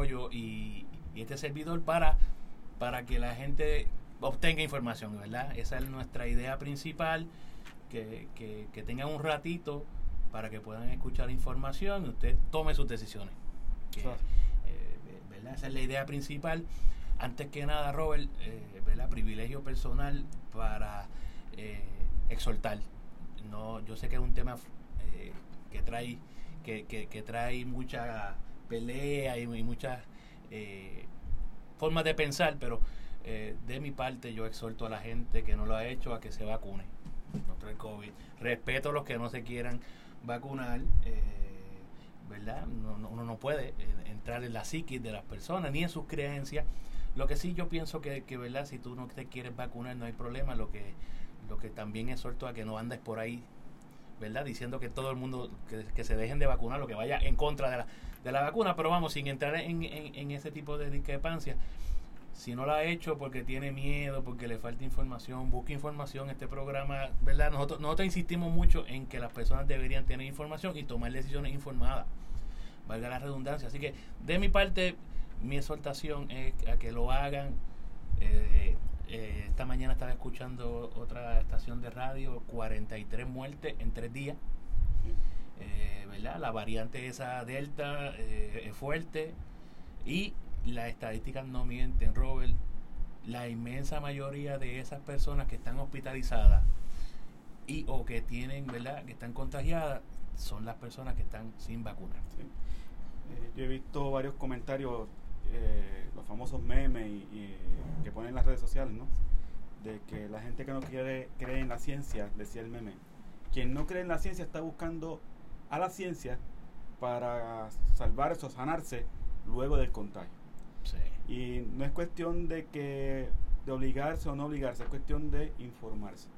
Arroyo y, este servidor para, para que la gente obtenga información, ¿verdad? Esa es nuestra idea principal, que, que, tengan un ratito para que puedan escuchar información y usted tome sus decisiones. Eh, ¿verdad? Esa es la idea principal. Antes que nada, Robert, eh, ¿verdad? privilegio personal para eh, exhortar. No, yo sé que es un tema eh, que trae que, que, trae mucha pelea y, muchas eh, formas de pensar, pero eh, de mi parte yo exhorto a la gente que no lo ha hecho a que se vacune contra el COVID. Respeto a los que no se quieran vacunar, ¿verdad? No, uno no puede entrar en la psiquis de las personas ni en sus creencias. Lo que sí yo pienso que, que, ¿verdad? Si tú no te quieres vacunar no hay problema. Lo que, lo que también exhorto a que no andes por ahí ¿verdad? Diciendo que todo el mundo, que, se dejen de vacunar, lo que vaya en contra de la, de la vacuna, pero vamos, sin entrar en, en, ese tipo de discrepancia, si no lo ha hecho porque tiene miedo, porque le falta información, busque información. Este programa, ¿verdad? Nosotros, nosotros insistimos mucho en que las personas deberían tener información y tomar decisiones informadas, valga la redundancia. Así que, de mi parte, mi exhortación es a que lo hagan. Eh, eh, esta mañana estaba escuchando otra estación de radio, 43 muertes en tres días. Eh, ¿verdad? La variante esa delta eh, es fuerte y las estadísticas no mienten, Robert. La inmensa mayoría de esas personas que están hospitalizadas y o que tienen, ¿verdad? Que están contagiadas son las personas que están sin vacunar. yo he visto varios comentarios famosos memes y, que ponen en las redes sociales, ¿no? De que la gente que no quiere cree en la ciencia, decía el meme. Quien no cree en la ciencia está buscando a la ciencia para salvarse o sanarse luego del contagio. Y no es cuestión de que de obligarse o no obligarse, es cuestión de informarse.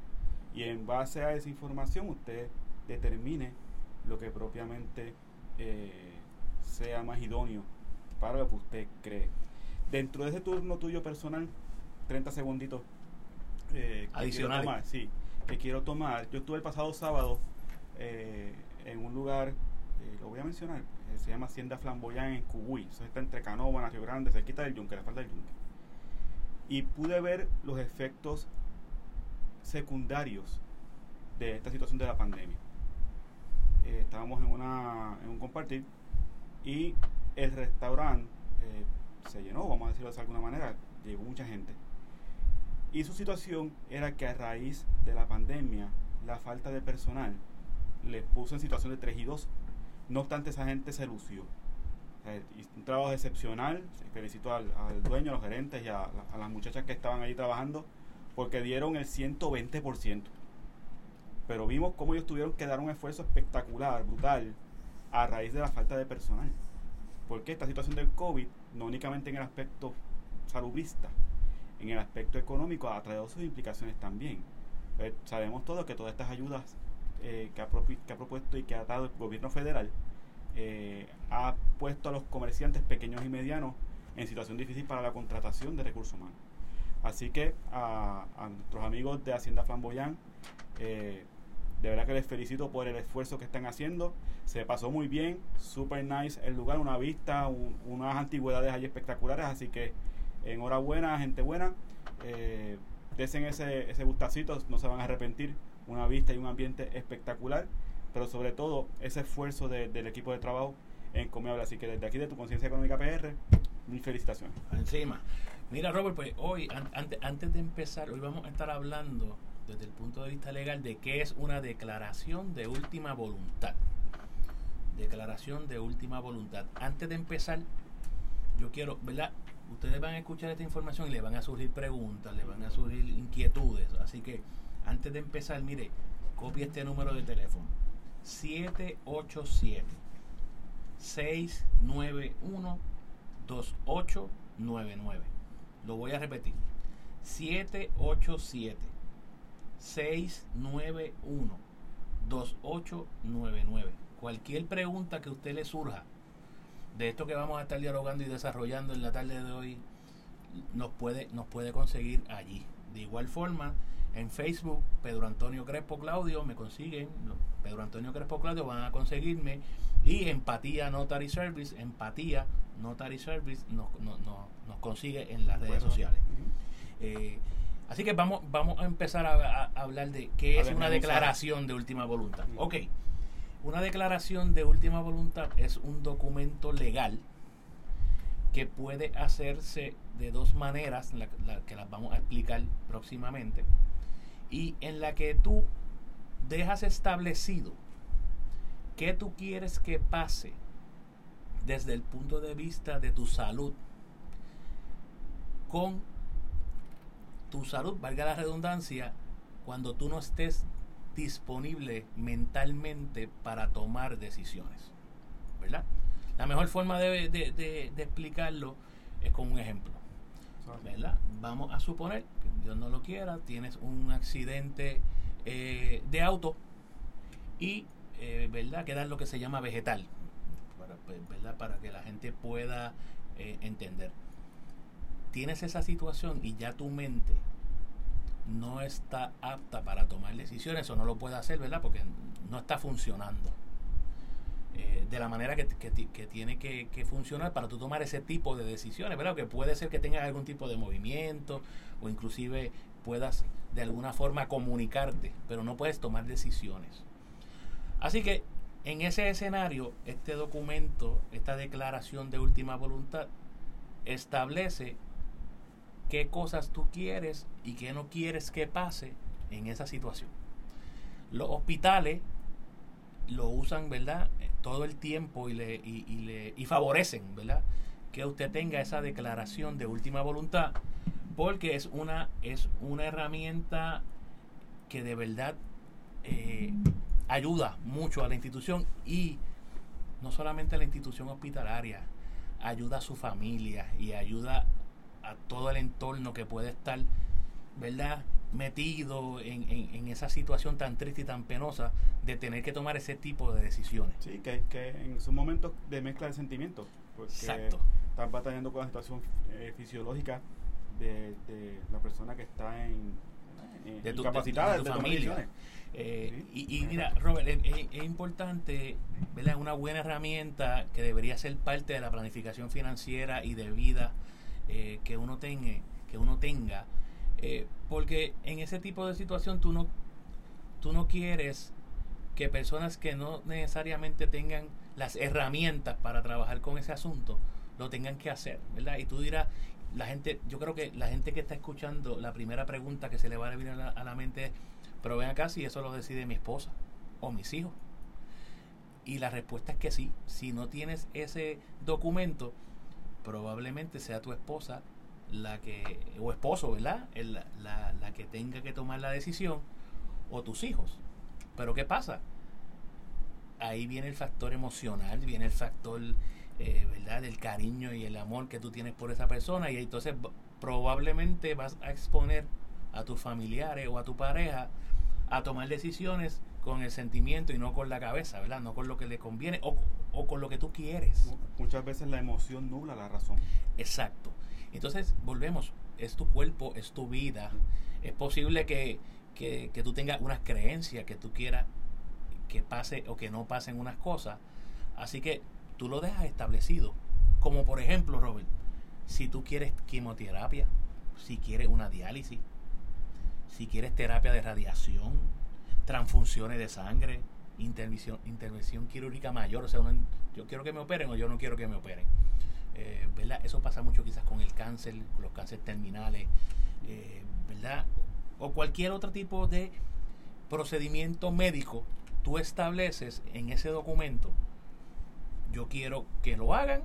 Y en base a esa información usted determine lo que propiamente eh, sea más idóneo para lo que usted cree. Dentro de ese turno tuyo personal, 30 segunditos. Eh, Adicional. sí, que quiero tomar. Yo estuve el pasado sábado eh, en un lugar, eh, lo voy a mencionar, eh, se llama Hacienda Flamboyán en Cubuy. Eso está entre Canóvana, Río Grande, cerquita del Yunque, la falda del Yunque. Y pude ver los efectos secundarios de esta situación de la pandemia. estábamos en, una, en un compartir y el restaurante eh, se llenó, vamos a decirlo de alguna manera, llegó mucha gente. Y su situación era que a raíz de la pandemia, la falta de personal les puso en situación de 3 y 2. No obstante, esa gente se lució. un trabajo excepcional. Felicito al, dueño, a los gerentes y a, a, las muchachas que estaban ahí trabajando porque dieron el 120%. Pero vimos cómo ellos tuvieron que dar un esfuerzo espectacular, brutal, a raíz de la falta de personal. Porque esta situación del COVID, no únicamente en el aspecto salubrista, en el aspecto económico ha traído sus implicaciones también. Eh, sabemos todos que todas estas ayudas eh, que, ha propuesto y que ha dado el gobierno federal eh, ha puesto a los comerciantes pequeños y medianos en situación difícil para la contratación de recursos humanos. Así que a, a nuestros amigos de Hacienda Flamboyán, de verdad que les felicito por el esfuerzo que están haciendo. Se pasó muy bien, super nice el lugar, una vista, unas antigüedades ahí espectaculares. Así que enhorabuena, gente buena. Eh, desen ese, ese gustacito, no se van a arrepentir. Una vista y un ambiente espectacular. Pero sobre todo ese esfuerzo del equipo de trabajo en Comeable. Así que desde aquí de tu Conciencia Económica PR, mil felicitaciones. Encima. Mira, Robert, pues hoy, antes, antes de empezar, hoy vamos a estar hablando desde el punto de vista legal de qué es una declaración de última voluntad. Declaración de última voluntad. Antes de empezar, yo quiero, ¿verdad? Ustedes van a escuchar esta información y le van a surgir preguntas, le van a surgir inquietudes. Así que antes de empezar, mire, copie este número de teléfono. 787 691 2899. Lo voy a repetir. 787 691-2899. Cualquier pregunta que a usted le surja de esto que vamos a estar dialogando y desarrollando en la tarde de hoy, nos puede, nos puede conseguir allí. De igual forma, En Facebook, Pedro Antonio Crespo Claudio, me consiguen, Pedro Antonio Crespo Claudio van a conseguirme. Y Empatía Notary Service, Empatía Notary Service nos, nos consigue en las redes sociales. Eh, así que vamos, vamos a empezar a, hablar de qué es una declaración de última voluntad. Ok, una declaración de última voluntad es un documento legal que puede hacerse de dos maneras, la, que las vamos a explicar próximamente, y en la que tú dejas establecido qué tú quieres que pase desde el punto de vista de tu salud con tu salud, valga la redundancia, cuando tú no estés disponible mentalmente para tomar decisiones. ¿Verdad? La mejor forma de, explicarlo es con un ejemplo. ¿Verdad? Vamos a suponer que Dios no lo quiera, tienes un accidente eh, de auto y, eh, ¿verdad? Queda lo que se llama vegetal, para, pues, ¿verdad? Para que la gente pueda eh, entender. Tienes esa situación y ya tu mente no está apta para tomar decisiones o no lo puede hacer, ¿verdad? Porque no está funcionando. Eh, de la manera que, tiene que, funcionar para tú tomar ese tipo de decisiones, ¿verdad? Que puede ser que tengas algún tipo de movimiento o inclusive puedas de alguna forma comunicarte, pero no puedes tomar decisiones. Así que en ese escenario, este documento, esta declaración de última voluntad, establece qué cosas tú quieres y qué no quieres que pase en esa situación. Los hospitales lo usan, ¿verdad? Todo el tiempo y le, y, le y favorecen, ¿verdad? Que usted tenga esa declaración de última voluntad, porque es una, es una herramienta que de verdad eh, ayuda mucho a la institución y no solamente a la institución hospitalaria, ayuda a su familia y ayuda entorno que puede estar, ¿verdad? Metido en, en, esa situación tan triste y tan penosa de tener que tomar ese tipo de decisiones. Sí, que, que en sus momentos de mezcla de sentimientos. Porque Exacto. Estás batallando con la situación eh, fisiológica de, de, la persona que está en, de tu, capacitada de, tu familia. Eh, y, mira, Robert, es, importante, ¿verdad? Una buena herramienta que debería ser parte de la planificación financiera y de vida eh, que uno tenga, que uno tenga eh, porque en ese tipo de situación tú no, tú no quieres que personas que no necesariamente tengan las herramientas para trabajar con ese asunto lo tengan que hacer, ¿verdad? Y tú dirás, la gente, yo creo que la gente que está escuchando, la primera pregunta que se le va a venir a la, a la mente es, pero ven acá si eso lo decide mi esposa o mis hijos. Y la respuesta es que sí, si no tienes ese documento, probablemente sea tu esposa la que, o esposo, ¿verdad? la, la, que tenga que tomar la decisión, o tus hijos. Pero ¿qué pasa? Ahí viene el factor emocional, viene el factor, eh, ¿verdad? Del cariño y el amor que tú tienes por esa persona, y entonces probablemente vas a exponer a tus familiares o a tu pareja a tomar decisiones con el sentimiento y no con la cabeza, ¿verdad? No con lo que le conviene o, o con lo que tú quieres. Muchas veces la emoción nubla la razón. Exacto. Entonces, volvemos, es tu cuerpo, es tu vida. Es posible que, que, que tú tengas unas creencias que tú quieras que pase o que no pasen unas cosas. Así que tú lo dejas establecido. Como por ejemplo, Robert, si tú quieres quimioterapia, si quieres una diálisis, si quieres terapia de radiación, transfusiones de sangre, intervención, intervención quirúrgica mayor, o sea, yo quiero que me operen o yo no quiero que me operen. Eh, ¿verdad? Eso pasa mucho quizás con el cáncer, con los cánceres terminales, eh, ¿verdad? O cualquier otro tipo de procedimiento médico, tú estableces en ese documento, yo quiero que lo hagan,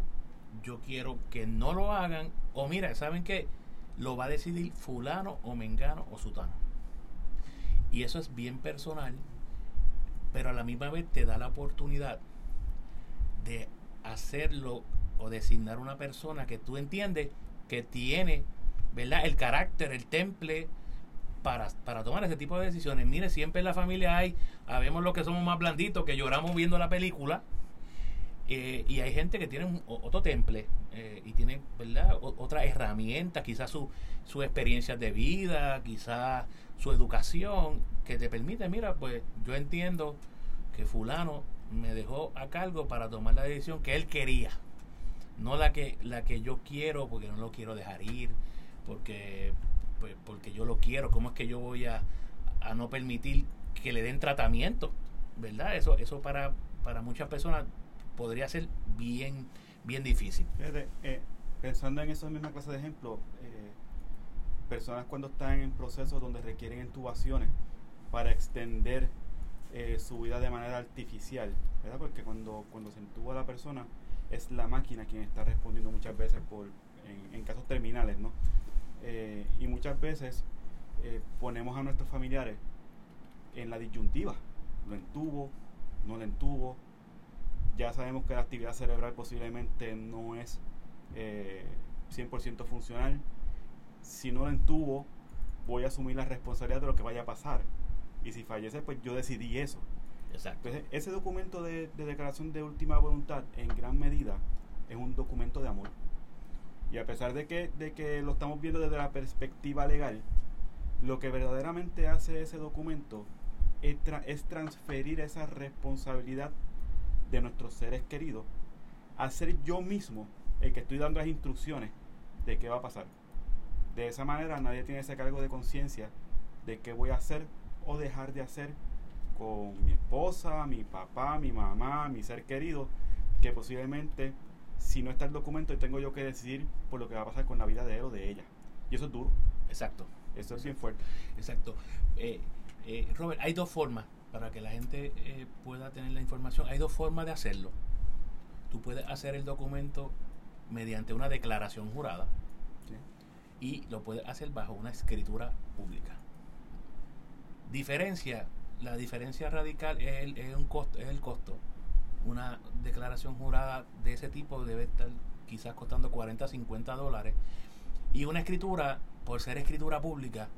yo quiero que no lo hagan, o mira, ¿saben qué? Lo va a decidir fulano o mengano o sutano. Y eso es bien personal, pero a la misma vez te da la oportunidad de hacerlo o designar una persona que tú entiendes que tiene, ¿verdad? El carácter, el temple para, para tomar ese tipo de decisiones. Mire, siempre en la familia hay, habemos los que somos más blanditos, que lloramos viendo la película, eh, y hay gente que tiene otro temple eh, y tiene ¿verdad? otra herramienta, quizás su, experiencias de vida, quizás su educación, que te permite, mira, pues yo entiendo que fulano me dejó a cargo para tomar la decisión que él quería, no la que, la que yo quiero porque no lo quiero dejar ir, porque, pues, porque yo lo quiero, ¿cómo es que yo voy a, a no permitir que le den tratamiento? ¿Verdad? Eso, eso para, para muchas personas podría ser bien, bien difícil. Eh, pensando en esa misma clase de ejemplo, eh, personas cuando están en procesos donde requieren intubaciones para extender eh, su vida de manera artificial, ¿verdad? Porque cuando, cuando se intuba la persona es la máquina quien está respondiendo muchas veces por en, casos terminales, ¿no? y muchas veces ponemos a nuestros familiares en la disyuntiva, lo entubo, no lo entubo, ya sabemos que la actividad cerebral posiblemente no es 100% eh, funcional. Si no la entubo, voy a asumir la responsabilidad de lo que vaya a pasar. Y si fallece, pues yo decidí eso. Exacto. Entonces, ese documento de, declaración de última voluntad, en gran medida, es un documento de amor. Y a pesar de que, de que lo estamos viendo desde la perspectiva legal, lo que verdaderamente hace ese documento es, es transferir esa responsabilidad de nuestros seres queridos a ser yo mismo el que estoy dando las instrucciones de qué va a pasar. De esa manera nadie tiene ese cargo de conciencia de qué voy a hacer o dejar de hacer con mi esposa, mi papá, mi mamá, mi ser querido, que posiblemente si no está el documento tengo yo que decidir por lo que va a pasar con la vida de él o de ella. Y eso es duro. Exacto. Eso es bien fuerte. Exacto. Eh, eh, Robert, hay dos formas para que la gente eh, pueda tener la información. Hay dos formas de hacerlo. Tú puedes hacer el documento mediante una declaración jurada y lo puedes hacer bajo una escritura pública. Diferencia, la diferencia radical es el, es un costo, es el costo. Una declaración jurada de ese tipo debe estar quizás costando 40, 50 dólares. Y una escritura, por ser escritura pública,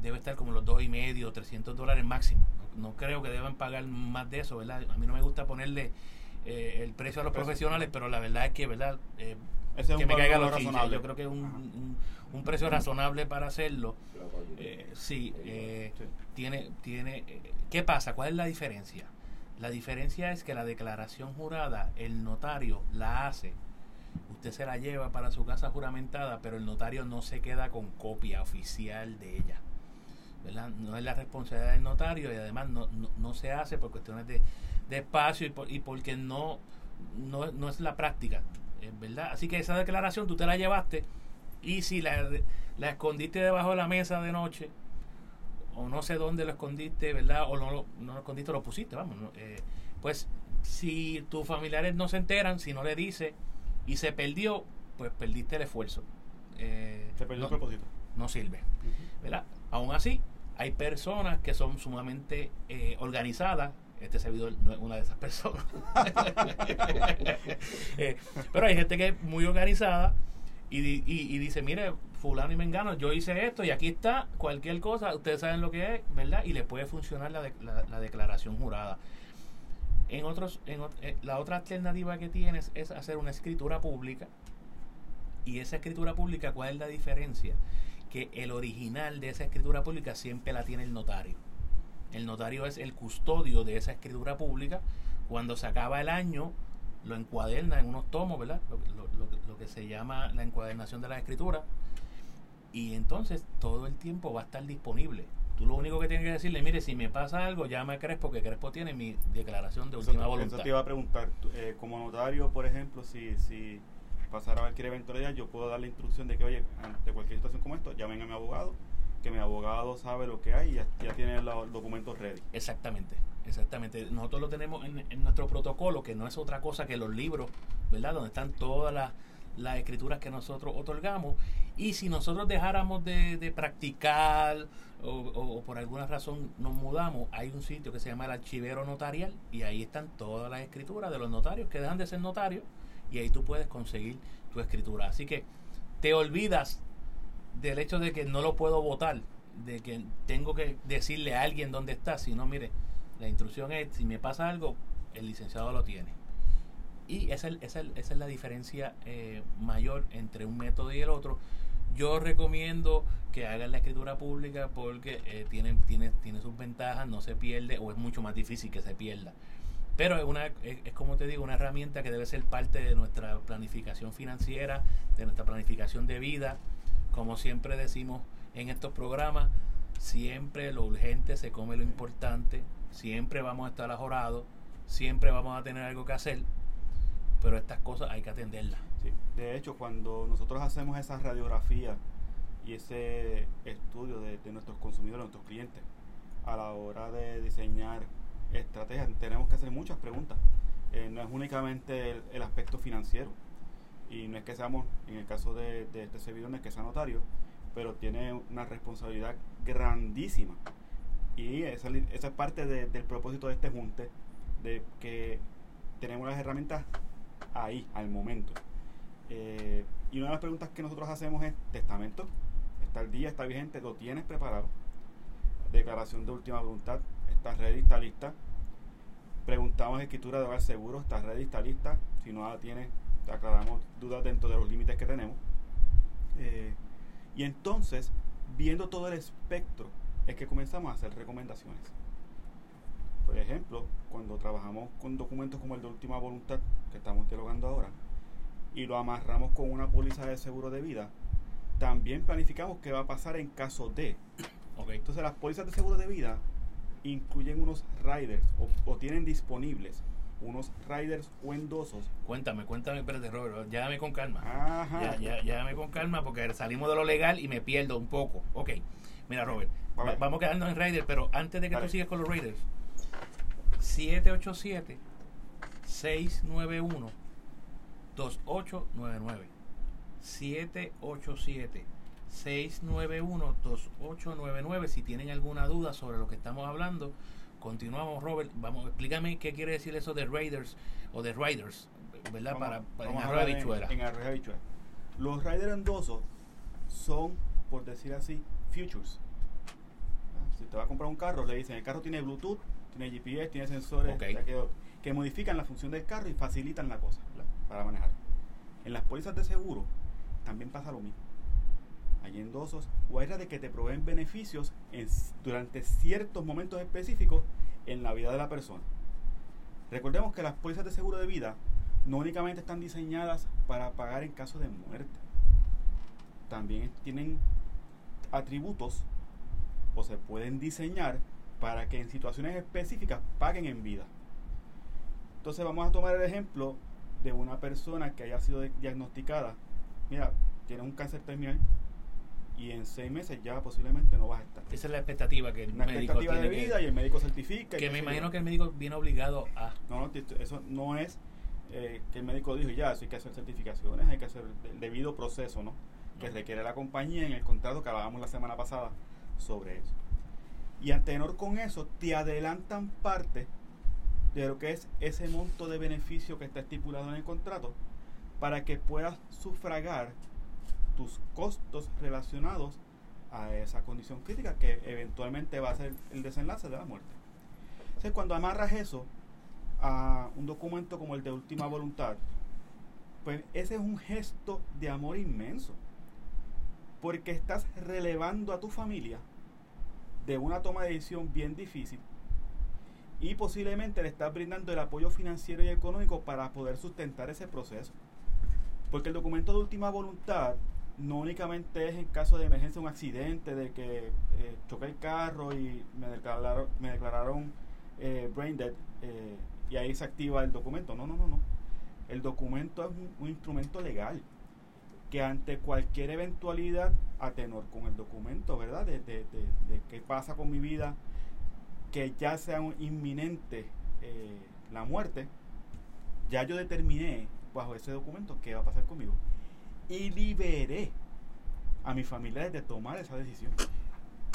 debe estar como los dos y medio, 300 dólares máximo. No, creo que deban pagar más de eso, ¿verdad? A mí no me gusta ponerle eh, el precio a los profesionales, pero la verdad es que, ¿verdad? Eh, que me caiga los razonable. Yo creo que es un, un, precio razonable para hacerlo. Eh, sí, eh, tiene, tiene. ¿Qué pasa? ¿Cuál es la diferencia? La diferencia es que la declaración jurada, el notario la hace usted se la lleva para su casa juramentada, pero el notario no se queda con copia oficial de ella. No es la responsabilidad del notario y además no, no, se hace por cuestiones de, espacio y, y porque no, no, es la práctica, ¿verdad? Así que esa declaración tú te la llevaste y si la, la escondiste debajo de la mesa de noche o no sé dónde lo escondiste, ¿verdad? O no, no lo escondiste, lo pusiste, vamos. Eh, pues si tus familiares no se enteran, si no le dices y se perdió, pues perdiste el esfuerzo. Eh, se perdió el propósito. No sirve, ¿verdad? Aún así, hay personas que son sumamente eh, organizadas. Este servidor no es una de esas personas. Eh, pero hay gente que es muy organizada y, dice, mire, fulano y mengano, yo hice esto y aquí está cualquier cosa, ustedes saben lo que es, ¿verdad? Y le puede funcionar la, la, declaración jurada. En otros, en, eh, la otra alternativa que tienes es hacer una escritura pública. Y esa escritura pública, ¿cuál es la diferencia? que el original de esa escritura pública siempre la tiene el notario. El notario es el custodio de esa escritura pública. Cuando se acaba el año, lo encuaderna en unos tomos, ¿verdad? Lo, que se llama la encuadernación de la escritura. Y entonces todo el tiempo va a estar disponible. Tú lo único que tienes que decirle, mire, si me pasa algo, llama a Crespo, que Crespo tiene mi declaración de última voluntad. Eso te iba a preguntar, eh, como notario, por ejemplo, si, si pasar a cualquier eventualidad, yo puedo dar la instrucción de que, oye, ante cualquier situación como esto, llamen a mi abogado, que mi abogado sabe lo que hay y ya, tiene los documentos ready. Exactamente, exactamente. Nosotros lo tenemos en, nuestro protocolo, que no es otra cosa que los libros, ¿verdad? Donde están todas las, escrituras que nosotros otorgamos. Y si nosotros dejáramos de, practicar o, o, por alguna razón nos mudamos, hay un sitio que se llama el archivero notarial y ahí están todas las escrituras de los notarios que dejan de ser notarios y ahí tú puedes conseguir tu escritura. Así que te olvidas del hecho de que no lo puedo votar, de que tengo que decirle a alguien dónde está, sino mire, la instrucción es, si me pasa algo, el licenciado lo tiene. Y esa, es- esa es- esa es la diferencia eh, mayor entre un método y el otro. Yo recomiendo que hagan la escritura pública porque eh, tiene, tiene, tiene sus ventajas, no se pierde o es mucho más difícil que se pierda. Pero es, una, es, es como te digo, una herramienta que debe ser parte de nuestra planificación financiera, de nuestra planificación de vida. Como siempre decimos en estos programas, siempre lo urgente se come lo importante, siempre vamos a estar ajorados, siempre vamos a tener algo que hacer, pero estas cosas hay que atenderlas. Sí. De hecho, cuando nosotros hacemos esa radiografía y ese estudio de, de nuestros consumidores, nuestros clientes, a la hora de diseñar estrategias, tenemos que hacer muchas preguntas. Eh, no es únicamente el, el aspecto financiero, y no es que seamos, en el caso de, de este servidor, no es que sea notario, pero tiene una responsabilidad grandísima. Y esa, esa es parte de- del propósito de este junte, de que tenemos las herramientas ahí, al momento. Eh, y una de las preguntas que nosotros hacemos es, testamento, está al día, está vigente, lo tienes preparado. Declaración de última voluntad, está ready, está lista. Preguntamos escritura de hogar seguro, está ready, está lista. Si no la tienes, aclaramos dudas dentro de los límites que tenemos. Eh, y entonces, viendo todo el espectro, es que comenzamos a hacer recomendaciones. Por ejemplo, cuando trabajamos con documentos como el de última voluntad, que estamos dialogando ahora, y lo amarramos con una póliza de seguro de vida, también planificamos qué va a pasar en caso de. ¿ok? Entonces las pólizas de seguro de vida incluyen unos riders o, o tienen disponibles unos riders o endosos. Cuéntame, cuéntame, espérate, Robert, llévame con calma. Ajá. Ya, ya, llévame con calma porque salimos de lo legal y me pierdo un poco. Ok, mira, Robert, va- vamos quedando en Raiders, pero antes de que tú sigas con los Raiders, 787-691-2899. 787-691-2899. Si tienen alguna duda sobre lo que estamos hablando, continuamos, Robert. Vamos, explícame qué quiere decir eso de Raiders o de Riders, ¿verdad? Vamos- para, para en vamos a arroz de hablar en-. En. Los riders endosos son, por decir así, futures. Si te vas a comprar un carro, le dicen el carro tiene Bluetooth, tiene GPS, tiene sensores Ok. Que, modifican la función del carro y facilitan la cosa para manejar. En las pólizas de seguro también pasa lo mismo. Hay endosos o hay de que te proveen beneficios en durante ciertos momentos específicos en la vida de la persona. Recordemos que las pólizas de seguro de vida no únicamente están diseñadas para pagar en caso de muerte, también tienen atributos o se pueden diseñar para que en situaciones específicas paguen en vida. Entonces vamos a tomar el ejemplo de una persona que haya sido de- diagnosticada, mira, tiene un cáncer terminal y en seis meses ya posiblemente no vas a estar. Esa es la expectativa que el Una médico expectativa de tiene que- vida y el médico certifica. que me imagino que el médico viene obligado a No, no, eso no es eh, que el médico dijo ya, eso hay que hacer certificaciones, hay que hacer el debido proceso, ¿no? Que requiere la compañía en el contrato que hablábamos la semana pasada sobre eso. Y a tenor con eso, te adelantan parte de lo que es ese monto de beneficio que está estipulado en el contrato para que puedas sufragar tus costos relacionados a esa condición crítica que eventualmente va a ser el desenlace de la muerte. Entonces, cuando amarras eso a un documento como el de última voluntad, pues ese es un gesto de amor inmenso. Porque estás relevando a tu familia de una toma de decisión bien difícil y posiblemente le estás brindando el apoyo financiero y económico para poder sustentar ese proceso. Porque el documento de última voluntad no únicamente es en caso de emergencia, un accidente, de que eh, choqué el carro y me declararon, me declararon eh, brain dead eh, y ahí se activa el documento. No, no, no, no. El documento es un, un instrumento legal que ante cualquier eventualidad a tenor con el documento, ¿verdad? De, de, de, de qué pasa con mi vida, que ya sea un inminente eh, la muerte, ya yo determiné bajo ese documento qué va a pasar conmigo y liberé a mis familiares de tomar esa decisión.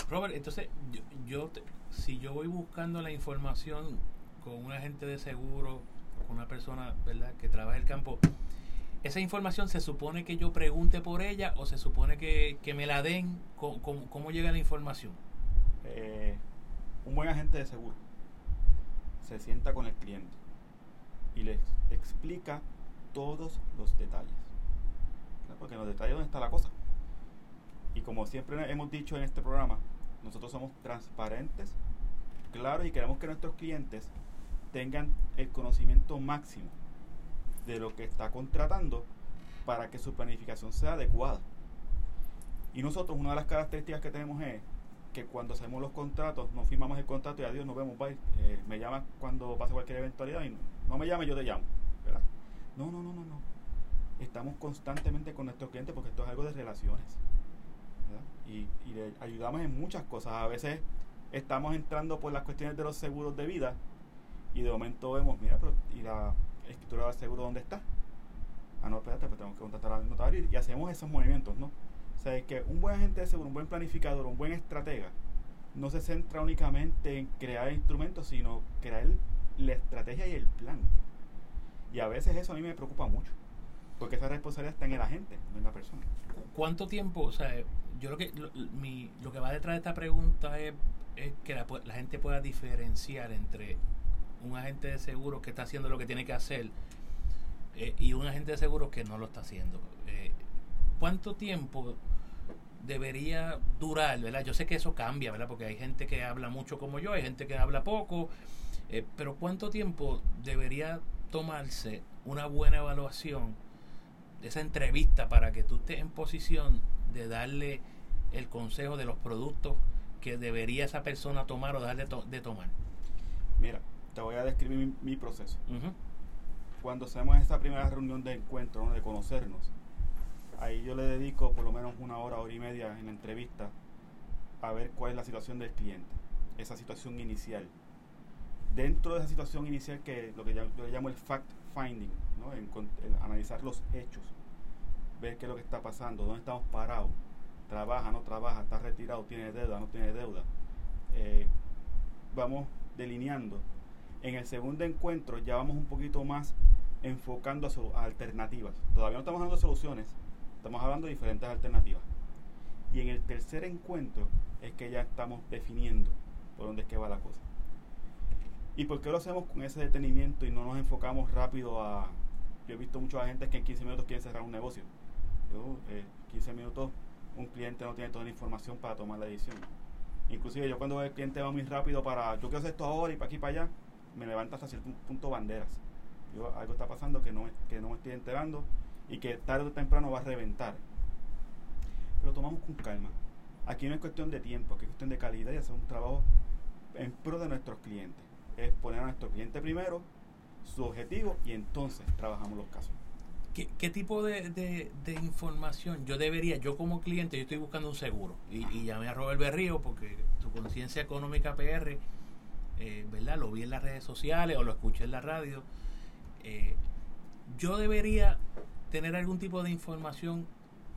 Robert, entonces, yo, yo te- si yo voy buscando la información con un agente de seguro, con una persona, ¿verdad?, que trabaja el campo, ¿esa información se supone que yo pregunte por ella o se supone que, que me la den? ¿Cómo, cómo- cómo llega la información? Eh, un buen agente de seguro se sienta con el cliente y les explica todos los detalles. Porque en los detalles donde está la cosa. Y como siempre hemos dicho en este programa, nosotros somos transparentes, claros y queremos que nuestros clientes tengan el conocimiento máximo de lo que está contratando para que su planificación sea adecuada. Y nosotros una de las características que tenemos es que cuando hacemos los contratos, nos firmamos el contrato y adiós, nos vemos, bye. Eh, me llama cuando pase cualquier eventualidad y no, me llame, yo te llamo. ¿verdad? No, no, no, no, no. Estamos constantemente con nuestros clientes porque esto es algo de relaciones. Y, y le ayudamos en muchas cosas. A veces estamos entrando por las cuestiones de los seguros de vida y de momento vemos, mira, pero ¿y la escritura del seguro dónde está? Ah, no, espérate, pues tenemos que contactar al notario y hacemos esos movimientos, ¿no? O sea, es que un buen agente de seguro, un buen planificador, un buen estratega, no se centra únicamente en crear instrumentos, sino crear la estrategia y el plan. Y a veces eso a mí me preocupa mucho, porque esa responsabilidad está en el agente, no en la persona. ¿Cuánto tiempo, o sea, yo lo que, lo, mi, lo que va detrás de esta pregunta es, es que la, la gente pueda diferenciar entre un agente de seguro que está haciendo lo que tiene que hacer eh, y un agente de seguro que no lo está haciendo. Eh, ¿Cuánto tiempo debería durar, verdad? Yo sé que eso cambia, ¿verdad? Porque hay gente que habla mucho como yo, hay gente que habla poco, eh, pero ¿cuánto tiempo debería tomarse una buena evaluación de esa entrevista para que tú estés en posición de darle el consejo de los productos que debería esa persona tomar o dejar de, de tomar? Mira, te voy a describir mi, proceso. Cuando hacemos esta primera reunión de encuentro, de conocernos, ahí yo le dedico por lo menos una hora, hora y media en la entrevista a ver cuál es la situación del cliente, esa situación inicial. Dentro de esa situación inicial, que lo que yo, llamo el fact finding, ¿no? analizar los hechos, ver qué es lo que está pasando, dónde estamos parados, trabaja, no trabaja, está retirado, tiene deuda, no tiene deuda. Eh, vamos delineando en el segundo encuentro ya vamos un poquito más enfocando a, alternativas. Todavía no estamos de soluciones, estamos hablando de diferentes alternativas. Y en el tercer encuentro es que ya estamos definiendo por dónde es que va la cosa. ¿Y por qué lo hacemos con ese detenimiento y no nos enfocamos rápido a... Yo he visto mucha gente que en 15 minutos quieren cerrar un negocio. Yo, 15 eh, minutos un cliente no tiene toda la información para tomar la decisión. Inclusive yo cuando el cliente va muy rápido para, yo quiero hacer esto ahora y para aquí y para allá, me levanta hasta cierto punto banderas. Yo, algo está pasando que no, que no me estoy enterando y que tarde o temprano va a reventar. Pero tomamos con calma. Aquí no es cuestión de tiempo, aquí es cuestión de calidad y hacer un trabajo en pro de nuestros clientes. Es poner a nuestro cliente primero, su objetivo y entonces trabajamos los casos. ¿Qué, qué tipo de, de, información yo debería, yo como cliente, yo estoy buscando un seguro y, y llamé a Robert Berrío porque su conciencia económica PR eh, ¿verdad? Lo vi en las redes sociales o lo escuché en la radio. Eh, yo debería tener algún tipo de información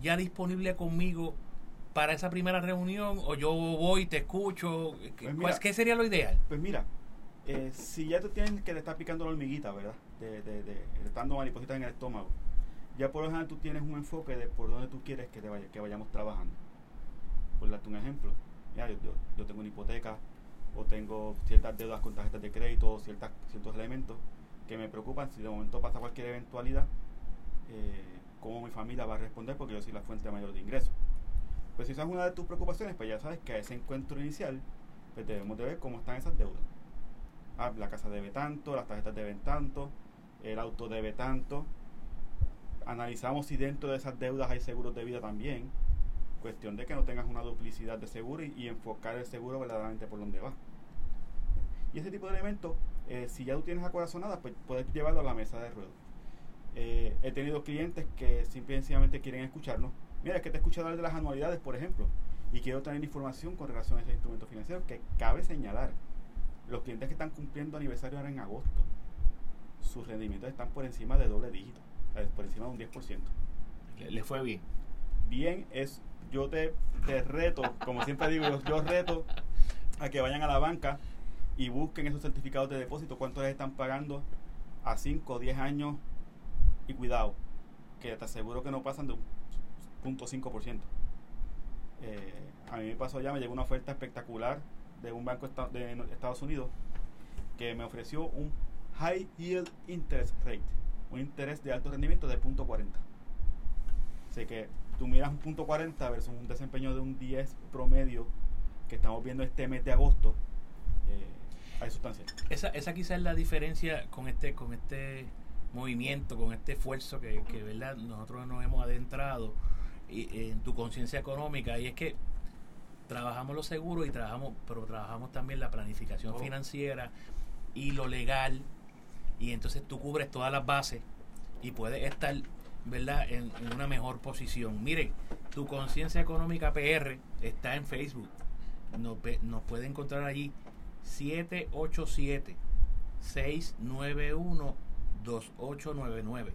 ya disponible conmigo para esa primera reunión o yo voy y te escucho. Pues ¿Qué sería lo ideal? Pues mira, eh, si ya tú tienes que le estar picando la hormiguita, ¿verdad? De, de, de, estando maripositas en el estómago, ya por lo general tú tienes un enfoque de por dónde tú quieres que, te vaya, que vayamos trabajando. Por darte un ejemplo, ya, yo, yo tengo una hipoteca, o tengo ciertas deudas con tarjetas de crédito, ciertas, ciertos elementos que me preocupan si de momento pasa cualquier eventualidad, eh, cómo mi familia va a responder porque yo soy la fuente mayor de ingresos. Pues si esa es una de tus preocupaciones, pues ya sabes que a ese encuentro inicial pues debemos de ver cómo están esas deudas. Ah, la casa debe tanto, las tarjetas deben tanto, el auto debe tanto. Analizamos si dentro de esas deudas hay seguros de vida también Cuestión de que no tengas una duplicidad de seguro y, enfocar el seguro verdaderamente por donde va. Y ese tipo de elementos, eh, si ya tú tienes acorazonada, pues puedes llevarlo a la mesa de ruedo. Eh, he tenido clientes que simplemente quieren escucharnos. Mira, es que te he escuchado hablar de las anualidades, por ejemplo, y quiero tener información con relación a ese instrumento financiero que cabe señalar. Los clientes que están cumpliendo aniversario ahora en agosto, sus rendimientos están por encima de doble dígito, por encima de un 10%. Le, le fue bien. Bien es yo te, reto, como siempre digo, yo, reto a que vayan a la banca y busquen esos certificados de depósito, cuántos les están pagando a 5 o 10 años y cuidado, que te aseguro que no pasan de un 0.5%. Eh, a mí me pasó ya, me llegó una oferta espectacular de un banco de Estados Unidos que me ofreció un High Yield Interest Rate, un interés de alto rendimiento de punto 40. Así que tú miras un punto 40 versus un desempeño de un 10 promedio que estamos viendo este mes de agosto, eh, hay sustancia. Esa, esa quizás es la diferencia con este, con este movimiento, con este esfuerzo que, que ¿verdad? nosotros nos hemos adentrado y, en tu conciencia económica y es que trabajamos lo seguro y trabajamos, pero trabajamos también la planificación Oh. financiera y lo legal y entonces tú cubres todas las bases y puedes estar verdad en, en una mejor posición mire tu conciencia económica PR está en Facebook nos, nos puede encontrar allí 787 691 2899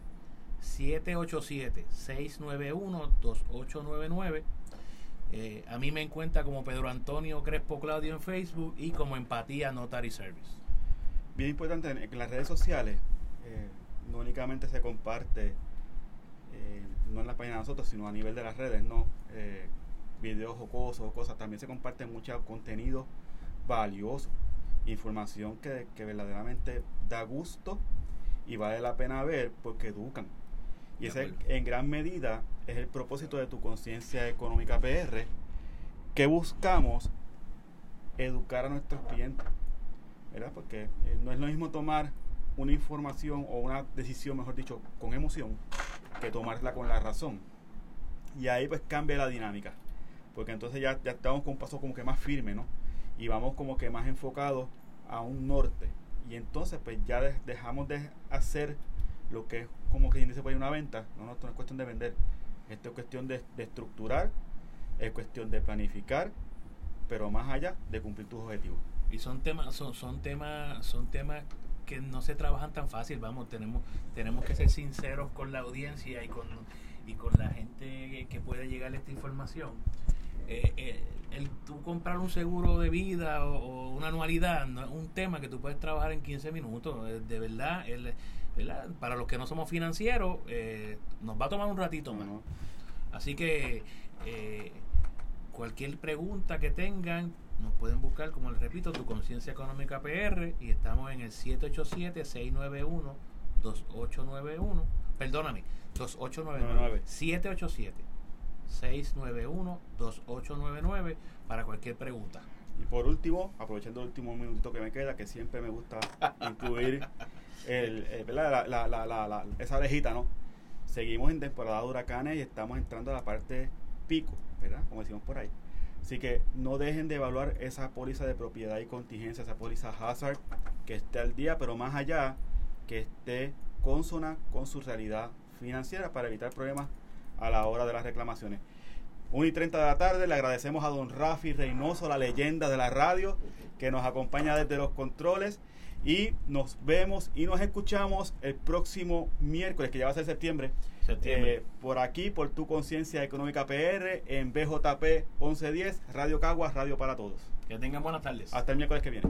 787 691 2899 eh, a mí me encuentra como Pedro Antonio Crespo Claudio en Facebook y como Empatía Notary Service. Bien importante, en, en las redes sociales eh, no únicamente se comparte, eh, no en la página de nosotros, sino a nivel de las redes, no eh, videos jocosos o cosas, también se comparte mucho contenido valioso, información que, que verdaderamente da gusto y vale la pena ver porque educan. Y ese en gran medida es el propósito de tu conciencia económica PR, que buscamos educar a nuestros clientes. ¿verdad? Porque eh, no es lo mismo tomar una información o una decisión, mejor dicho, con emoción, que tomarla con la razón. Y ahí pues cambia la dinámica, porque entonces ya, ya estamos con un paso como que más firme, ¿no? Y vamos como que más enfocados a un norte. Y entonces pues ya de- dejamos de hacer lo que es como que dice por ahí una venta. No, no, esto no es cuestión de vender. Esto es cuestión de, estructurar, es cuestión de planificar, pero más allá de cumplir tus objetivos. Y son temas, son, son temas, son temas que no se trabajan tan fácil, vamos, tenemos, tenemos que ser sinceros con la audiencia y con, y con la gente que puede llegar a esta información. Eh, eh, el tú comprar un seguro de vida o, o una anualidad no es un tema que tú puedes trabajar en 15 minutos. eh, De verdad, el, ¿verdad? para los que no somos financieros, eh, nos va a tomar un ratito más. ¿no? Así que eh, cualquier pregunta que tengan, nos pueden buscar, como les repito, tu conciencia económica PR y estamos en el 787-691-2891. Perdóname, 2899. 787-691-2899 para cualquier pregunta. Y por último, aprovechando el último minutito que me queda, que siempre me gusta incluir el, el- ¿verdad? La, la- la- esa orejita, ¿no? Seguimos en temporada de huracanes y estamos entrando a la parte pico, ¿verdad? Como decimos por ahí. Así que no dejen de evaluar esa póliza de propiedad y contingencia, esa póliza hazard, que esté al día, pero más allá, que esté consona con su realidad financiera para evitar problemas a la hora de las reclamaciones. 1 y 30 de la tarde, le agradecemos a don Rafi Reynoso, la leyenda de la radio, que nos acompaña desde los controles. Y nos vemos y nos escuchamos el próximo miércoles, que ya va a ser septiembre, Septiembre. eh, por aquí, por tu conciencia económica PR, en BJP 1110, Radio Caguas, Radio para Todos. que tengan buenas tardes. Hasta el miércoles que viene.